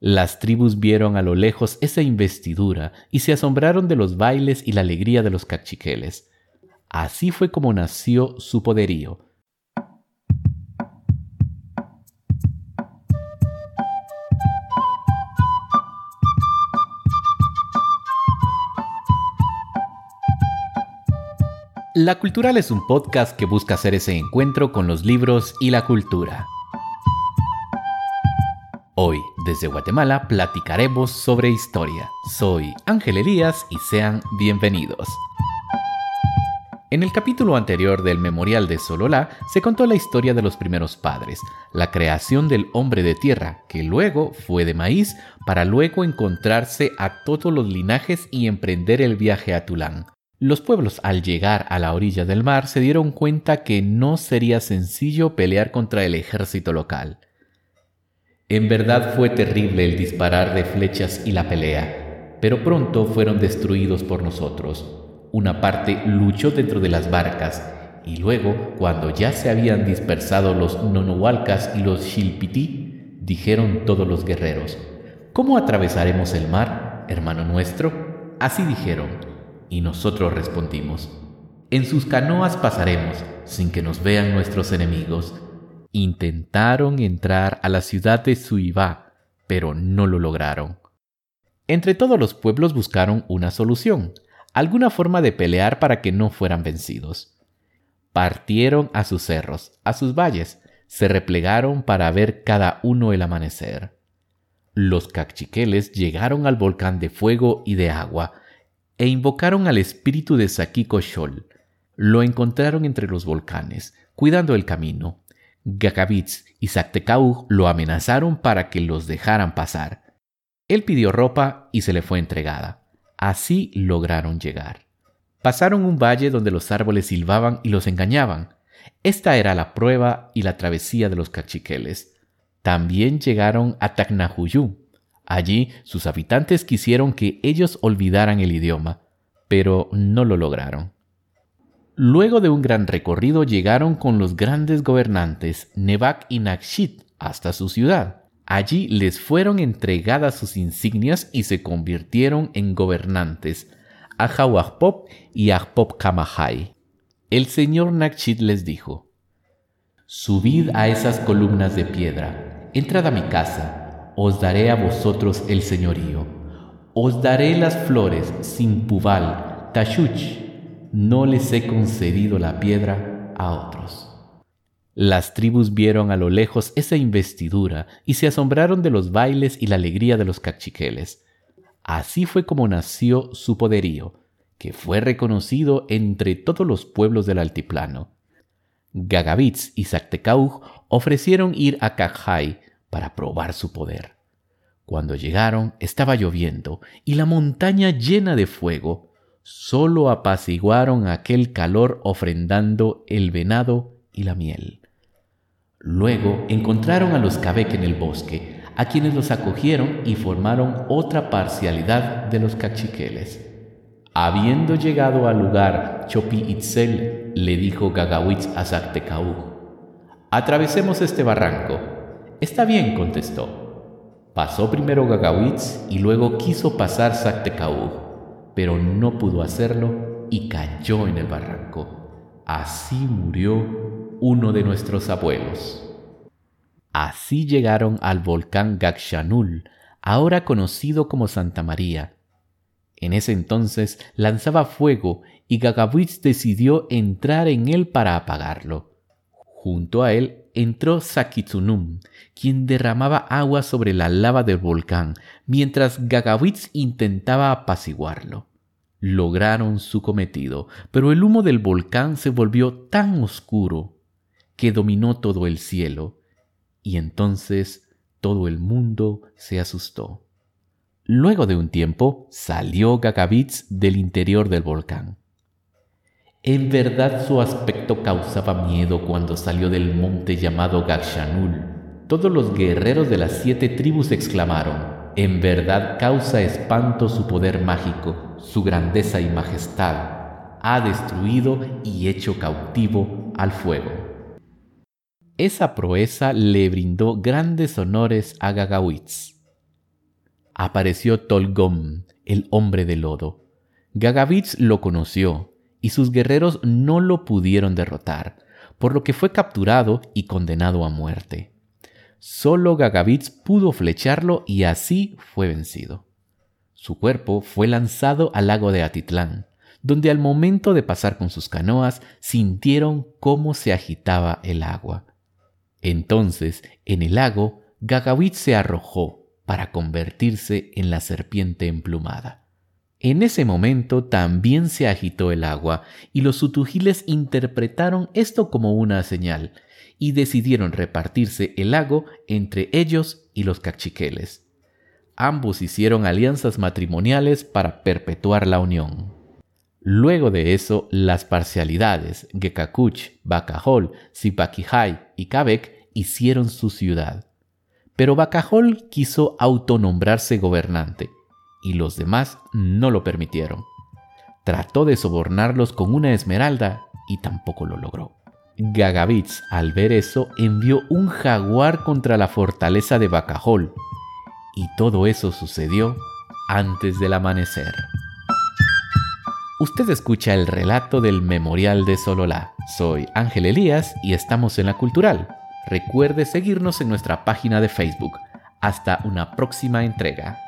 Las tribus vieron a lo lejos esa investidura y se asombraron de los bailes y la alegría de los cachiqueles. Así fue como nació su poderío, La Cultural es un podcast que busca hacer ese encuentro con los libros y la cultura. Hoy, desde Guatemala, platicaremos sobre historia. Soy Ángel Elías y sean bienvenidos. En el capítulo anterior del Memorial de Sololá se contó la historia de los primeros padres, la creación del hombre de tierra, que luego fue de maíz, para luego encontrarse a todos los linajes y emprender el viaje a Tulán. Los pueblos al llegar a la orilla del mar se dieron cuenta que no sería sencillo pelear contra el ejército local. En verdad fue terrible el disparar de flechas y la pelea, pero pronto fueron destruidos por nosotros. Una parte luchó dentro de las barcas y luego, cuando ya se habían dispersado los nonohualcas y los shilpití, dijeron todos los guerreros, ¿Cómo atravesaremos el mar, hermano nuestro? Así dijeron y nosotros respondimos, en sus canoas pasaremos sin que nos vean nuestros enemigos. Intentaron entrar a la ciudad de Suivá, pero no lo lograron. Entre todos los pueblos buscaron una solución, alguna forma de pelear para que no fueran vencidos. Partieron a sus cerros, a sus valles, se replegaron para ver cada uno el amanecer. Los cachiqueles llegaron al volcán de fuego y de agua, e invocaron al espíritu de Sakiko Shol. Lo encontraron entre los volcanes, cuidando el camino. Gagavitz y Saktekau lo amenazaron para que los dejaran pasar. Él pidió ropa y se le fue entregada. Así lograron llegar. Pasaron un valle donde los árboles silbaban y los engañaban. Esta era la prueba y la travesía de los cachiqueles. También llegaron a Tacnahuyu, Allí sus habitantes quisieron que ellos olvidaran el idioma, pero no lo lograron. Luego de un gran recorrido llegaron con los grandes gobernantes Nevac y Nakshit hasta su ciudad. Allí les fueron entregadas sus insignias y se convirtieron en gobernantes, Ahahuahpop y Ahpop Kamahai. El señor Nakshit les dijo, Subid a esas columnas de piedra, entrad a mi casa, os daré a vosotros el señorío. Os daré las flores sin pubal, tashuch, no les he concedido la piedra a otros. Las tribus vieron a lo lejos esa investidura y se asombraron de los bailes y la alegría de los cachiqueles. Así fue como nació su poderío, que fue reconocido entre todos los pueblos del altiplano. Gagavitz y Zactecauj ofrecieron ir a Cajay para probar su poder. Cuando llegaron estaba lloviendo y la montaña llena de fuego. Solo apaciguaron aquel calor ofrendando el venado y la miel. Luego encontraron a los Cabek en el bosque, a quienes los acogieron y formaron otra parcialidad de los cachiqueles. Habiendo llegado al lugar Chopi Itzel, le dijo Gagawitz a Zactecaú, Atravesemos este barranco. Está bien, contestó. Pasó primero Gagawitz y luego quiso pasar Zactecaú, pero no pudo hacerlo y cayó en el barranco. Así murió uno de nuestros abuelos. Así llegaron al volcán Gakshanul, ahora conocido como Santa María. En ese entonces lanzaba fuego y Gagawitz decidió entrar en él para apagarlo. Junto a él entró Sakitsunum, quien derramaba agua sobre la lava del volcán, mientras Gagawitz intentaba apaciguarlo. Lograron su cometido, pero el humo del volcán se volvió tan oscuro que dominó todo el cielo, y entonces todo el mundo se asustó. Luego de un tiempo salió Gagavitz del interior del volcán. En verdad su aspecto causaba miedo cuando salió del monte llamado Gakshanul. Todos los guerreros de las siete tribus exclamaron, en verdad causa espanto su poder mágico, su grandeza y majestad. Ha destruido y hecho cautivo al fuego. Esa proeza le brindó grandes honores a Gagawitz. apareció Tolgom, el hombre de lodo. Gagavitz lo conoció y sus guerreros no lo pudieron derrotar, por lo que fue capturado y condenado a muerte. Solo Gagavitz pudo flecharlo y así fue vencido. Su cuerpo fue lanzado al lago de Atitlán, donde al momento de pasar con sus canoas sintieron cómo se agitaba el agua. Entonces, en el lago, Gagavitz se arrojó para convertirse en la serpiente emplumada. En ese momento también se agitó el agua y los sutujiles interpretaron esto como una señal y decidieron repartirse el lago entre ellos y los cachiqueles. Ambos hicieron alianzas matrimoniales para perpetuar la unión. Luego de eso, las parcialidades Gekakuch, Bacajol, Zipaquijay y Kabek hicieron su ciudad. Pero Bacajol quiso autonombrarse gobernante y los demás no lo permitieron. Trató de sobornarlos con una esmeralda y tampoco lo logró. Gagavitz, al ver eso, envió un jaguar contra la fortaleza de Bacajol, y todo eso sucedió antes del amanecer. Usted escucha el relato del Memorial de Sololá. Soy Ángel Elías y estamos en la Cultural. Recuerde seguirnos en nuestra página de Facebook. Hasta una próxima entrega.